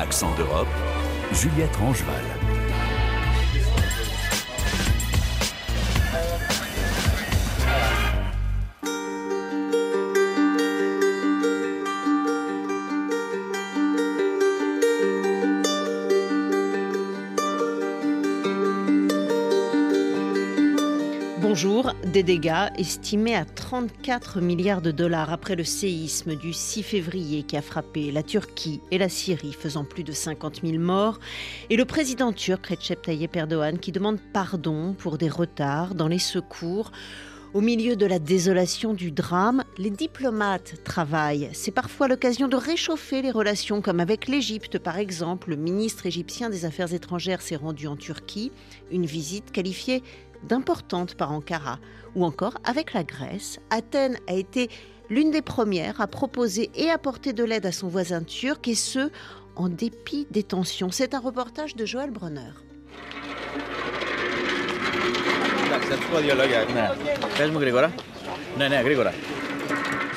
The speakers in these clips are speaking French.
Accent d'Europe, Juliette Rangeval. Des dégâts estimés à 34 milliards de dollars après le séisme du 6 février qui a frappé la Turquie et la Syrie, faisant plus de 50 000 morts, et le président turc Recep Tayyip Erdogan qui demande pardon pour des retards dans les secours. Au milieu de la désolation du drame, les diplomates travaillent. C'est parfois l'occasion de réchauffer les relations, comme avec l'Égypte par exemple. Le ministre égyptien des Affaires étrangères s'est rendu en Turquie, une visite qualifiée d'importante par Ankara, ou encore avec la Grèce. Athènes a été l'une des premières à proposer et apporter de l'aide à son voisin turc, et ce, en dépit des tensions. C'est un reportage de Joël Brunner.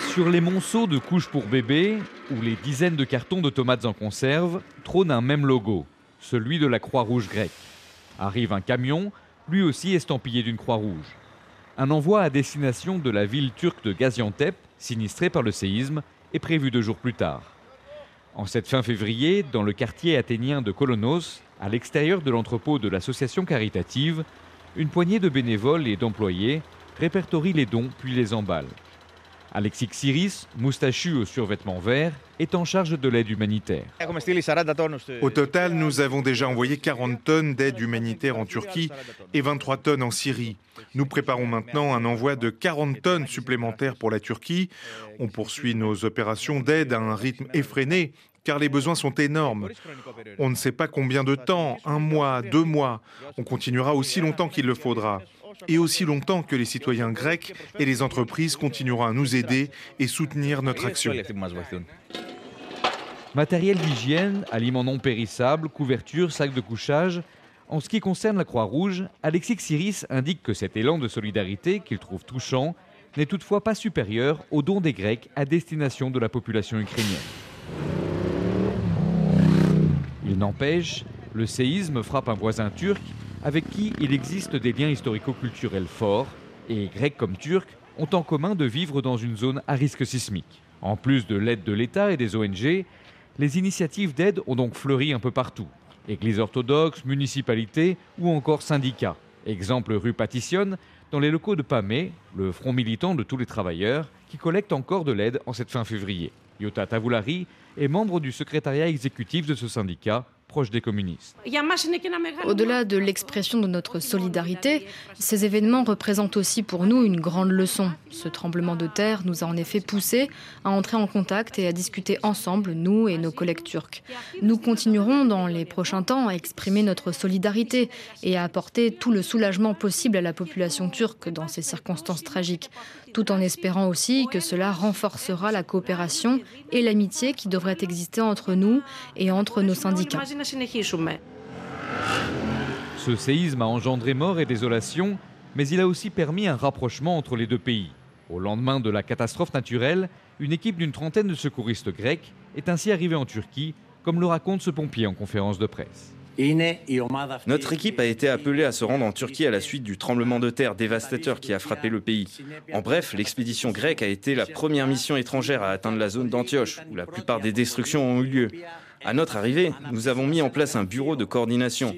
Sur les monceaux de couches pour bébés, ou les dizaines de cartons de tomates en conserve, trône un même logo, celui de la Croix-Rouge grecque. Arrive un camion lui aussi estampillé d'une croix rouge. Un envoi à destination de la ville turque de Gaziantep, sinistrée par le séisme, est prévu deux jours plus tard. En cette fin février, dans le quartier athénien de Kolonos, à l'extérieur de l'entrepôt de l'association caritative, une poignée de bénévoles et d'employés répertorient les dons puis les emballent. Alexis Xiris, moustachu au survêtement vert, est en charge de l'aide humanitaire. Au total, nous avons déjà envoyé 40 tonnes d'aide humanitaire en Turquie et 23 tonnes en Syrie. Nous préparons maintenant un envoi de 40 tonnes supplémentaires pour la Turquie. On poursuit nos opérations d'aide à un rythme effréné car les besoins sont énormes. On ne sait pas combien de temps, un mois, deux mois. On continuera aussi longtemps qu'il le faudra et aussi longtemps que les citoyens grecs et les entreprises continueront à nous aider et soutenir notre action. Matériel d'hygiène, aliments non périssables, couvertures, sacs de couchage. En ce qui concerne la Croix-Rouge, Alexis Xiris indique que cet élan de solidarité, qu'il trouve touchant, n'est toutefois pas supérieur aux dons des Grecs à destination de la population ukrainienne. Il n'empêche, le séisme frappe un voisin turc avec qui il existe des liens historico-culturels forts, et Grecs comme Turcs ont en commun de vivre dans une zone à risque sismique. En plus de l'aide de l'État et des ONG, les initiatives d'aide ont donc fleuri un peu partout. Églises orthodoxes, municipalités ou encore syndicats. Exemple rue Patitionne, dans les locaux de PAME, le front militant de tous les travailleurs, qui collecte encore de l'aide en cette fin février. Yota Tavoulari est membre du secrétariat exécutif de ce syndicat proche des communistes. Au-delà de l'expression de notre solidarité, ces événements représentent aussi pour nous une grande leçon. Ce tremblement de terre nous a en effet poussés à entrer en contact et à discuter ensemble, nous et nos collègues turcs. Nous continuerons dans les prochains temps à exprimer notre solidarité et à apporter tout le soulagement possible à la population turque dans ces circonstances tragiques, tout en espérant aussi que cela renforcera la coopération et l'amitié qui devraient exister entre nous et entre nos syndicats. Ce séisme a engendré mort et désolation, mais il a aussi permis un rapprochement entre les deux pays. Au lendemain de la catastrophe naturelle, une équipe d'une trentaine de secouristes grecs est ainsi arrivée en Turquie, comme le raconte ce pompier en conférence de presse. Notre équipe a été appelée à se rendre en Turquie à la suite du tremblement de terre dévastateur qui a frappé le pays. En bref, l'expédition grecque a été la première mission étrangère à atteindre la zone d'Antioche, où la plupart des destructions ont eu lieu. À notre arrivée, nous avons mis en place un bureau de coordination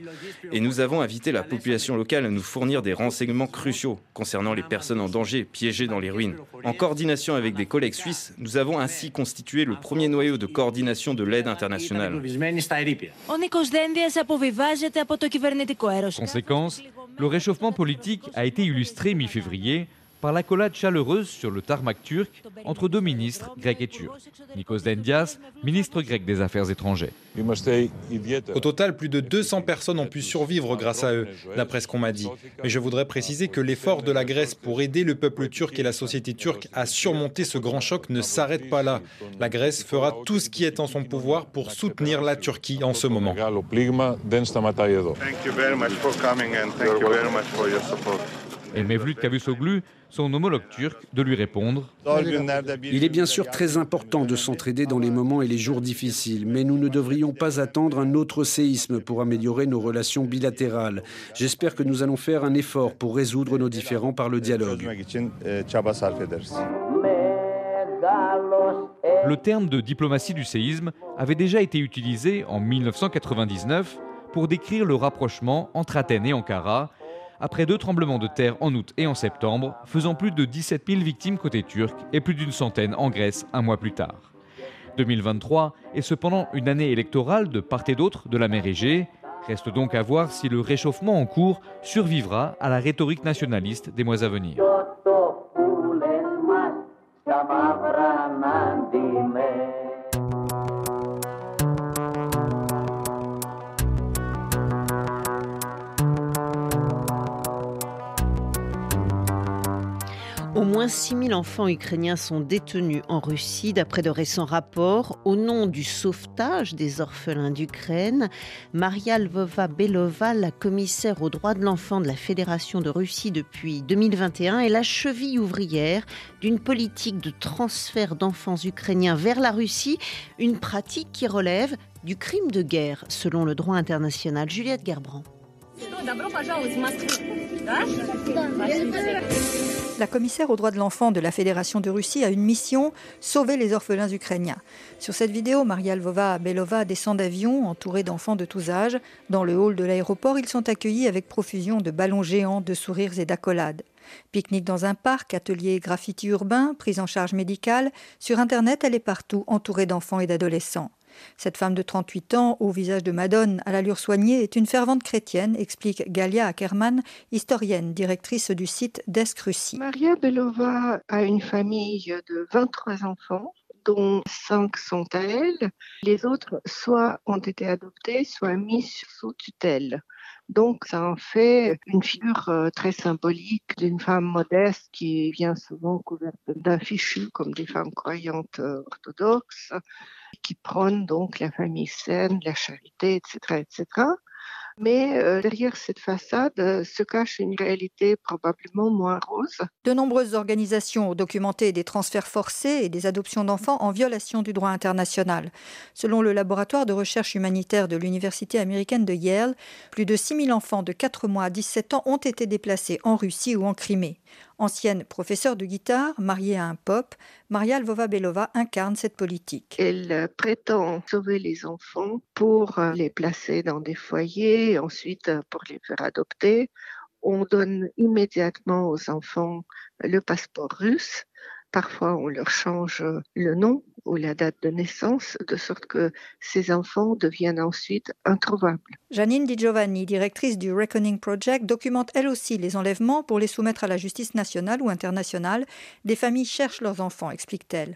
et nous avons invité la population locale à nous fournir des renseignements cruciaux concernant les personnes en danger piégées dans les ruines. En coordination avec des collègues suisses, nous avons ainsi constitué le premier noyau de coordination de l'aide internationale. Conséquence, le réchauffement politique a été illustré mi-février par l'accolade chaleureuse sur le tarmac turc entre deux ministres grecs et turcs. Nikos Dendias, ministre grec des Affaires étrangères. Au total, plus de 200 personnes ont pu survivre grâce à eux, d'après ce qu'on m'a dit. Mais je voudrais préciser que l'effort de la Grèce pour aider le peuple turc et la société turque à surmonter ce grand choc ne s'arrête pas là. La Grèce fera tout ce qui est en son pouvoir pour soutenir la Turquie en ce moment. Et Mevlut Cavusoglu, son homologue turc, de lui répondre Il est bien sûr très important de s'entraider dans les moments et les jours difficiles, mais nous ne devrions pas attendre un autre séisme pour améliorer nos relations bilatérales. J'espère que nous allons faire un effort pour résoudre nos différends par le dialogue. Le terme de diplomatie du séisme avait déjà été utilisé en 1999 pour décrire le rapprochement entre Athènes et Ankara, après deux tremblements de terre en août et en septembre, faisant plus de 17 000 victimes côté turc et plus d'une centaine en Grèce un mois plus tard. 2023 est cependant une année électorale de part et d'autre de la mer Égée. Reste donc à voir si le réchauffement en cours survivra à la rhétorique nationaliste des mois à venir. Au moins 6000 enfants ukrainiens sont détenus en Russie d'après de récents rapports au nom du sauvetage des orphelins d'Ukraine. Maria Lvova-Belova, la commissaire aux droits de l'enfant de la Fédération de Russie depuis 2021, est la cheville ouvrière d'une politique de transfert d'enfants ukrainiens vers la Russie, une pratique qui relève du crime de guerre selon le droit international. Juliette Gerbrand. La commissaire aux droits de l'enfant de la Fédération de Russie a une mission sauver les orphelins ukrainiens. Sur cette vidéo, Maria Lvova Belova descend d'avion entourée d'enfants de tous âges. Dans le hall de l'aéroport, ils sont accueillis avec profusion de ballons géants, de sourires et d'accolades. Pique-nique dans un parc, atelier graffiti urbain, prise en charge médicale. Sur Internet, elle est partout, entourée d'enfants et d'adolescents. Cette femme de 38 ans, au visage de Madone, à l'allure soignée, est une fervente chrétienne, explique Galia Ackerman, historienne, directrice du site d'Escrucie. Maria Belova a une famille de 23 enfants dont cinq sont à elle. Les autres, soit ont été adoptés, soit mis sous tutelle. Donc, ça en fait une figure euh, très symbolique d'une femme modeste qui vient souvent couverte d'un fichu comme des femmes croyantes euh, orthodoxes qui prône donc la famille saine, la charité, etc., etc. Mais euh, derrière cette façade euh, se cache une réalité probablement moins rose. De nombreuses organisations ont documenté des transferts forcés et des adoptions d'enfants en violation du droit international. Selon le laboratoire de recherche humanitaire de l'Université américaine de Yale, plus de 6000 enfants de 4 mois à 17 ans ont été déplacés en Russie ou en Crimée. Ancienne professeure de guitare, mariée à un pop, Maria Lvova-Belova incarne cette politique. Elle prétend sauver les enfants pour les placer dans des foyers, ensuite pour les faire adopter. On donne immédiatement aux enfants le passeport russe. Parfois, on leur change le nom ou la date de naissance, de sorte que ces enfants deviennent ensuite introuvables. Janine Di Giovanni, directrice du Reckoning Project, documente elle aussi les enlèvements pour les soumettre à la justice nationale ou internationale. Des familles cherchent leurs enfants, explique-t-elle.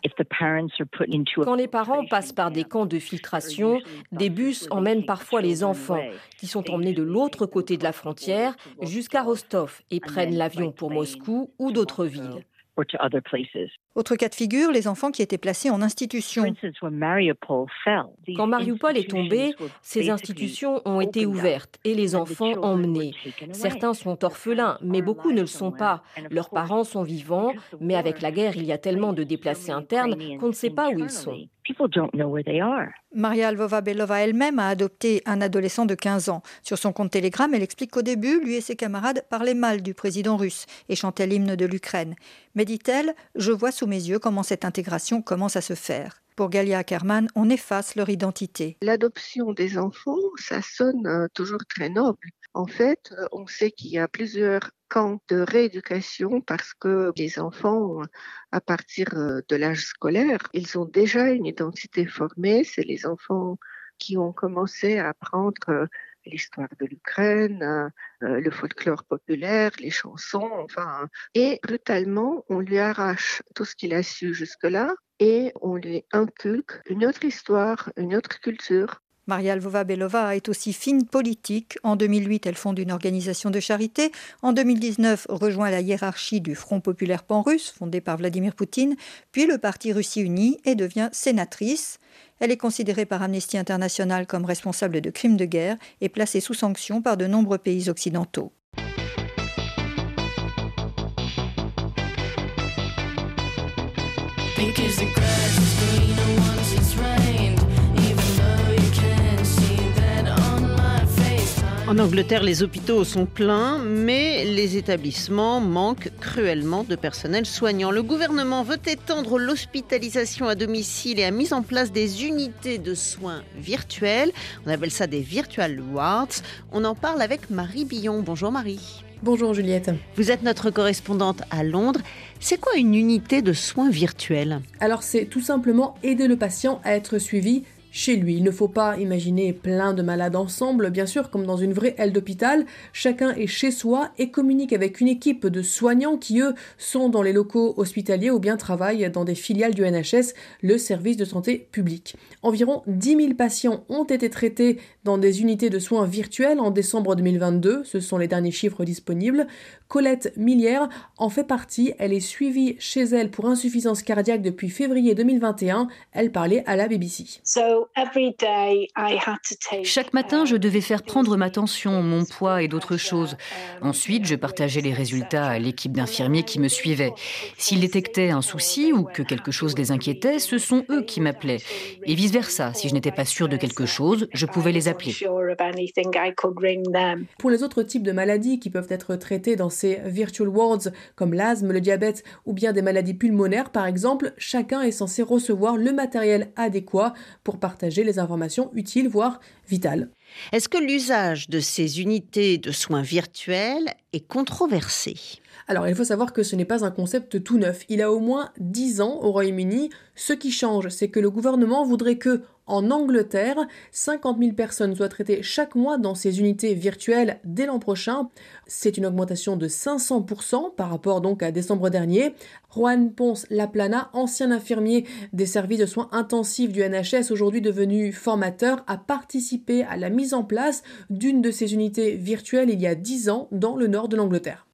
Quand les parents passent par des camps de filtration, des bus emmènent parfois les enfants, qui sont emmenés de l'autre côté de la frontière jusqu'à Rostov et prennent l'avion pour Moscou ou d'autres villes. Autre cas de figure, les enfants qui étaient placés en institution. Quand Mariupol est tombé, ces institutions ont été ouvertes et les enfants emmenés. Certains sont orphelins, mais beaucoup ne le sont pas. Leurs parents sont vivants, mais avec la guerre, il y a tellement de déplacés internes qu'on ne sait pas où ils sont. Maria Alvova-Belova elle-même a adopté un adolescent de 15 ans. Sur son compte Telegram, elle explique qu'au début, lui et ses camarades parlaient mal du président russe et chantaient l'hymne de l'Ukraine. Mais dit-elle, je vois sous mes yeux comment cette intégration commence à se faire. Pour Galia Ackerman, on efface leur identité. L'adoption des enfants, ça sonne euh, toujours très noble. En fait, euh, on sait qu'il y a plusieurs camps de rééducation parce que les enfants, à partir euh, de l'âge scolaire, ils ont déjà une identité formée. C'est les enfants qui ont commencé à apprendre l'histoire de l'Ukraine, le folklore populaire, les chansons, enfin. Et brutalement, on lui arrache tout ce qu'il a su jusque-là et on lui inculque une autre histoire, une autre culture. Maria Lvova-Belova est aussi fine politique. En 2008, elle fonde une organisation de charité. En 2019, rejoint la hiérarchie du Front populaire pan-russe, fondé par Vladimir Poutine, puis le Parti Russie Uni et devient sénatrice. Elle est considérée par Amnesty International comme responsable de crimes de guerre et placée sous sanction par de nombreux pays occidentaux. En Angleterre, les hôpitaux sont pleins, mais les établissements manquent cruellement de personnel soignant. Le gouvernement veut étendre l'hospitalisation à domicile et a mis en place des unités de soins virtuels. On appelle ça des virtual wards. On en parle avec Marie Billon. Bonjour Marie. Bonjour Juliette. Vous êtes notre correspondante à Londres. C'est quoi une unité de soins virtuels Alors c'est tout simplement aider le patient à être suivi chez lui. Il ne faut pas imaginer plein de malades ensemble, bien sûr, comme dans une vraie aile d'hôpital. Chacun est chez soi et communique avec une équipe de soignants qui, eux, sont dans les locaux hospitaliers ou bien travaillent dans des filiales du NHS, le service de santé public. Environ 10 000 patients ont été traités dans des unités de soins virtuels en décembre 2022. Ce sont les derniers chiffres disponibles. Colette Millière en fait partie. Elle est suivie chez elle pour insuffisance cardiaque depuis février 2021. Elle parlait à la BBC. Chaque matin, je devais faire prendre ma tension, mon poids et d'autres choses. Ensuite, je partageais les résultats à l'équipe d'infirmiers qui me suivaient. S'ils détectaient un souci ou que quelque chose les inquiétait, ce sont eux qui m'appelaient. Et vice-versa, si je n'étais pas sûre de quelque chose, je pouvais les appeler. Pour les autres types de maladies qui peuvent être traitées dans ces virtual wards, comme l'asthme, le diabète ou bien des maladies pulmonaires par exemple, chacun est censé recevoir le matériel adéquat pour partager les informations utiles, voire vitales. Est-ce que l'usage de ces unités de soins virtuels est controversé? Alors, il faut savoir que ce n'est pas un concept tout neuf. Il a au moins 10 ans au Royaume-Uni. Ce qui change, c'est que le gouvernement voudrait que, en Angleterre, 50 000 personnes soient traitées chaque mois dans ces unités virtuelles dès l'an prochain. C'est une augmentation de 500% par rapport donc à décembre dernier. Juan Ponce Laplana, ancien infirmier des services de soins intensifs du NHS, aujourd'hui devenu formateur, a participé à la mise en place d'une de ces unités virtuelles il y a 10 ans dans le nord de l'Angleterre.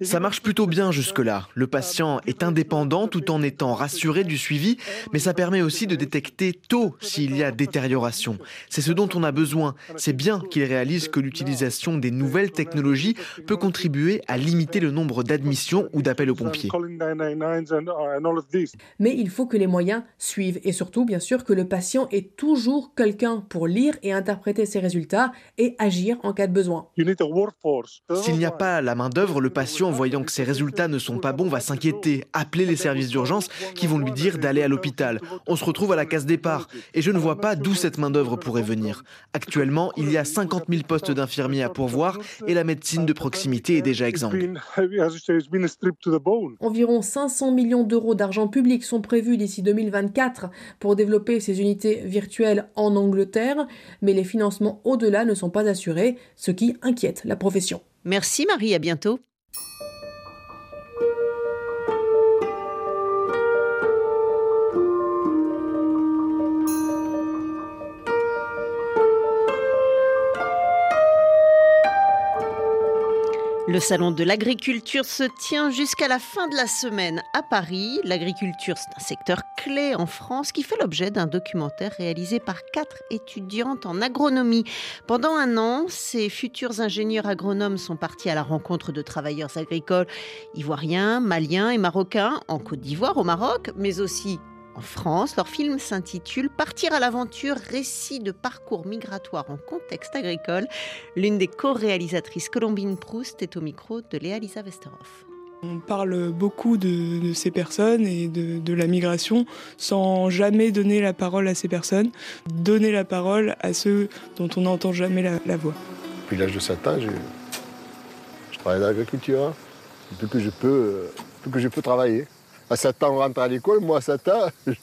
Ça marche plutôt bien jusque-là. Le patient est indépendant tout en étant rassuré du suivi, mais ça permet aussi de détecter tôt s'il y a détérioration. C'est ce dont on a besoin. C'est bien qu'il réalise que l'utilisation des nouvelles technologies peut contribuer à limiter le nombre d'admissions ou d'appels aux pompiers. Mais il faut que les moyens suivent et surtout, bien sûr, que le patient ait toujours quelqu'un pour lire et interpréter ses résultats et agir en cas de besoin. S'il n'y pas la main-d'œuvre, le patient, voyant que ses résultats ne sont pas bons, va s'inquiéter, appeler les services d'urgence qui vont lui dire d'aller à l'hôpital. On se retrouve à la case départ et je ne vois pas d'où cette main-d'œuvre pourrait venir. Actuellement, il y a 50 000 postes d'infirmiers à pourvoir et la médecine de proximité est déjà exsangue. Environ 500 millions d'euros d'argent public sont prévus d'ici 2024 pour développer ces unités virtuelles en Angleterre, mais les financements au-delà ne sont pas assurés, ce qui inquiète la profession. Merci Marie, à bientôt. Le salon de l'agriculture se tient jusqu'à la fin de la semaine à Paris. L'agriculture, c'est un secteur clé en France qui fait l'objet d'un documentaire réalisé par quatre étudiantes en agronomie. Pendant un an, ces futurs ingénieurs agronomes sont partis à la rencontre de travailleurs agricoles ivoiriens, maliens et marocains en Côte d'Ivoire, au Maroc, mais aussi en France. Leur film s'intitule Partir à l'aventure, récit de parcours migratoire en contexte agricole. L'une des co-réalisatrices, Colombine Proust, est au micro de Léa Lisa Westerhoff. On parle beaucoup de, ces personnes et de, la migration sans jamais donner la parole à ces personnes, donner la parole à ceux dont on n'entend jamais la, voix. Depuis l'âge de 7 ans, je, travaille dans l'agriculture. Depuis que je peux, depuis que je peux travailler à 7 ans, on rentre à l'école. Moi, à 7 ans,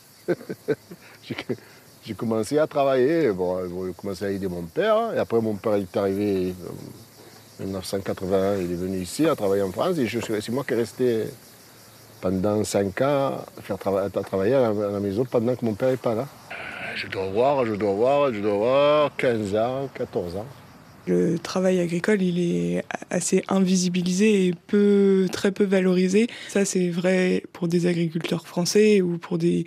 j'ai commencé à travailler. Bon, j'ai commencé à aider mon père. Et après, mon père est arrivé en 1981. Il est venu ici à travailler en France. Et c'est moi qui ai resté pendant 5 ans à, faire travailler à la, maison pendant que mon père n'est pas là. Je dois voir, je dois voir, je dois voir 15 ans, 14 ans. Le travail agricole, il est assez invisibilisé et peu, très peu valorisé. Ça, c'est vrai pour des agriculteurs français ou pour des,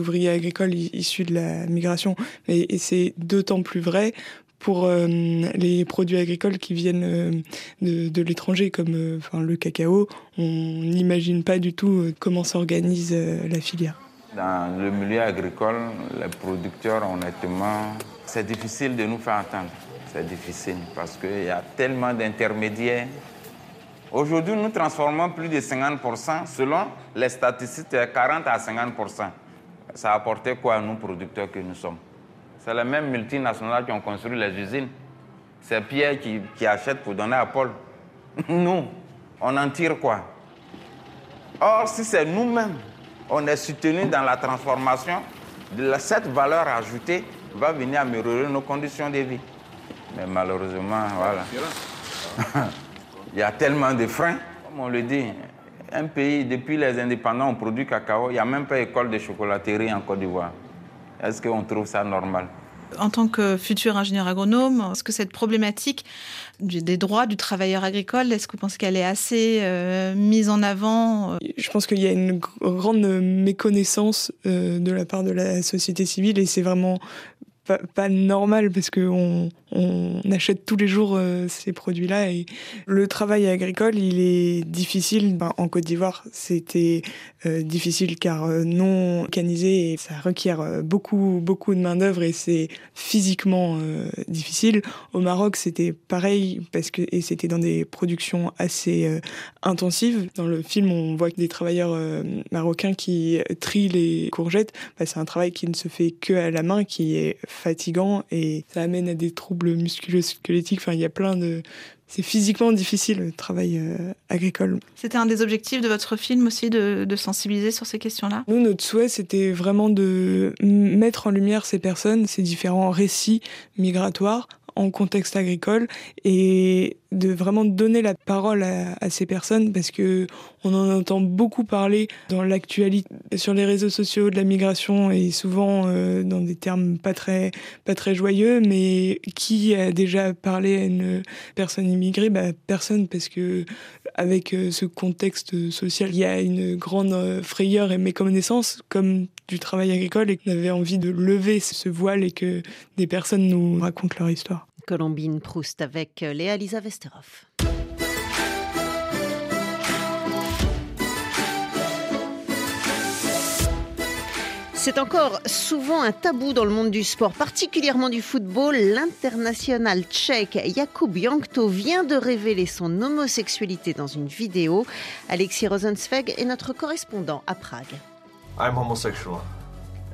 ouvriers agricoles issus de la migration. Et c'est d'autant plus vrai pour les produits agricoles qui viennent de, l'étranger, comme enfin, le cacao, on n'imagine pas du tout comment s'organise la filière. Dans le milieu agricole, les producteurs, honnêtement, c'est difficile de nous faire entendre. C'est difficile parce qu'il y a tellement d'intermédiaires. Aujourd'hui, nous transformons plus de 50%. Selon les statistiques, 40 à 50%. Ça a apporté quoi à nous, producteurs que nous sommes? C'est les mêmes multinationales qui ont construit les usines. C'est Pierre qui, achète pour donner à Paul. Nous, on en tire quoi? Or, si c'est nous-mêmes on est soutenu dans la transformation, cette valeur ajoutée va venir améliorer nos conditions de vie. Mais malheureusement, voilà. Il y a tellement de freins, comme on le dit. Un pays, depuis les indépendants, on produit cacao. Il n'y a même pas école de chocolaterie en Côte d'Ivoire. Est-ce qu'on trouve ça normal? En tant que futur ingénieur agronome, est-ce que cette problématique des droits du travailleur agricole, est-ce que vous pensez qu'elle est assez euh, mise en avant? Je pense qu'il y a une grande méconnaissance euh, de la part de la société civile et c'est vraiment pas, normal parce qu'on on achète tous les jours euh, ces produits-là et le travail agricole il est difficile. Ben, en Côte d'Ivoire c'était euh, difficile car euh, non mécanisé et ça requiert beaucoup beaucoup de main d'œuvre et c'est physiquement difficile. Au Maroc c'était pareil parce que et c'était dans des productions assez intensives. Dans le film on voit des travailleurs marocains qui trient les courgettes. Ben, c'est un travail qui ne se fait que à la main qui est fatigant et ça amène à des troubles musculo-squelettiques. Enfin, il y a plein de. C'est physiquement difficile le travail euh, agricole. C'était un des objectifs de votre film aussi de, de sensibiliser sur ces questions-là? Nous, notre souhait, c'était vraiment de mettre en lumière ces personnes, ces différents récits migratoires en contexte agricole et de vraiment donner la parole à, ces personnes parce que on en entend beaucoup parler dans l'actualité sur les réseaux sociaux de la migration et souvent euh, dans des termes pas très pas très joyeux. Mais qui a déjà parlé à une personne immigrée? Bah personne parce que avec euh, ce contexte social il y a une grande euh, frayeur et méconnaissance comme du travail agricole et qu'on avait envie de lever ce voile et que des personnes nous racontent leur histoire. Colombine Proust avec Léa Lisa Vesterhoff. C'est encore souvent un tabou dans le monde du sport, particulièrement du football. L'international tchèque Jakub Jankto vient de révéler son homosexualité dans une vidéo. Alexis Rosenzweig est notre correspondant à Prague. I'm homosexual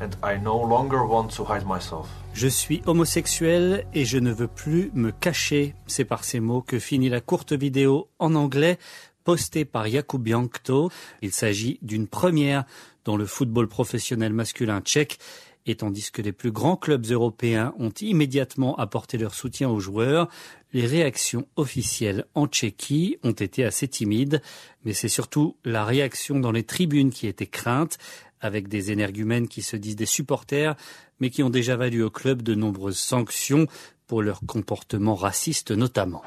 and I no longer want to hide myself. Je suis homosexuel et je ne veux plus me cacher. C'est par ces mots que finit la courte vidéo en anglais postée par Jakub Jankto. Il s'agit d'une première dans le football professionnel masculin tchèque et tandis que les plus grands clubs européens ont immédiatement apporté leur soutien aux joueurs, les réactions officielles en Tchéquie ont été assez timides, mais c'est surtout la réaction dans les tribunes qui était crainte, avec des énergumènes qui se disent des supporters, mais qui ont déjà valu au club de nombreuses sanctions pour leur comportement raciste notamment.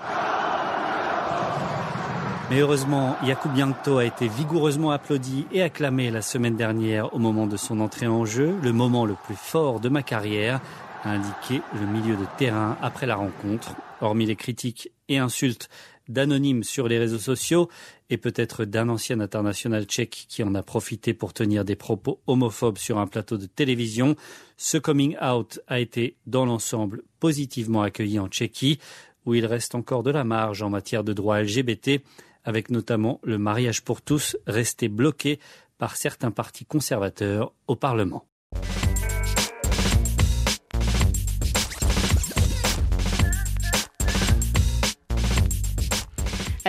Mais heureusement, Jakub Jankto a été vigoureusement applaudi et acclamé la semaine dernière au moment de son entrée en jeu, le moment le plus fort de ma carrière, a indiqué le milieu de terrain après la rencontre. Hormis les critiques et insultes d'anonymes sur les réseaux sociaux et peut-être d'un ancien international tchèque qui en a profité pour tenir des propos homophobes sur un plateau de télévision. Ce coming out a été dans l'ensemble positivement accueilli en Tchéquie, où il reste encore de la marge en matière de droits LGBT, avec notamment le mariage pour tous resté bloqué par certains partis conservateurs au Parlement.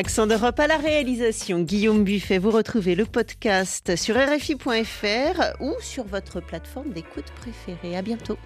Accent d'Europe à la réalisation, Guillaume Buffet. Vous retrouvez le podcast sur RFI.fr ou sur votre plateforme d'écoute préférée. À bientôt.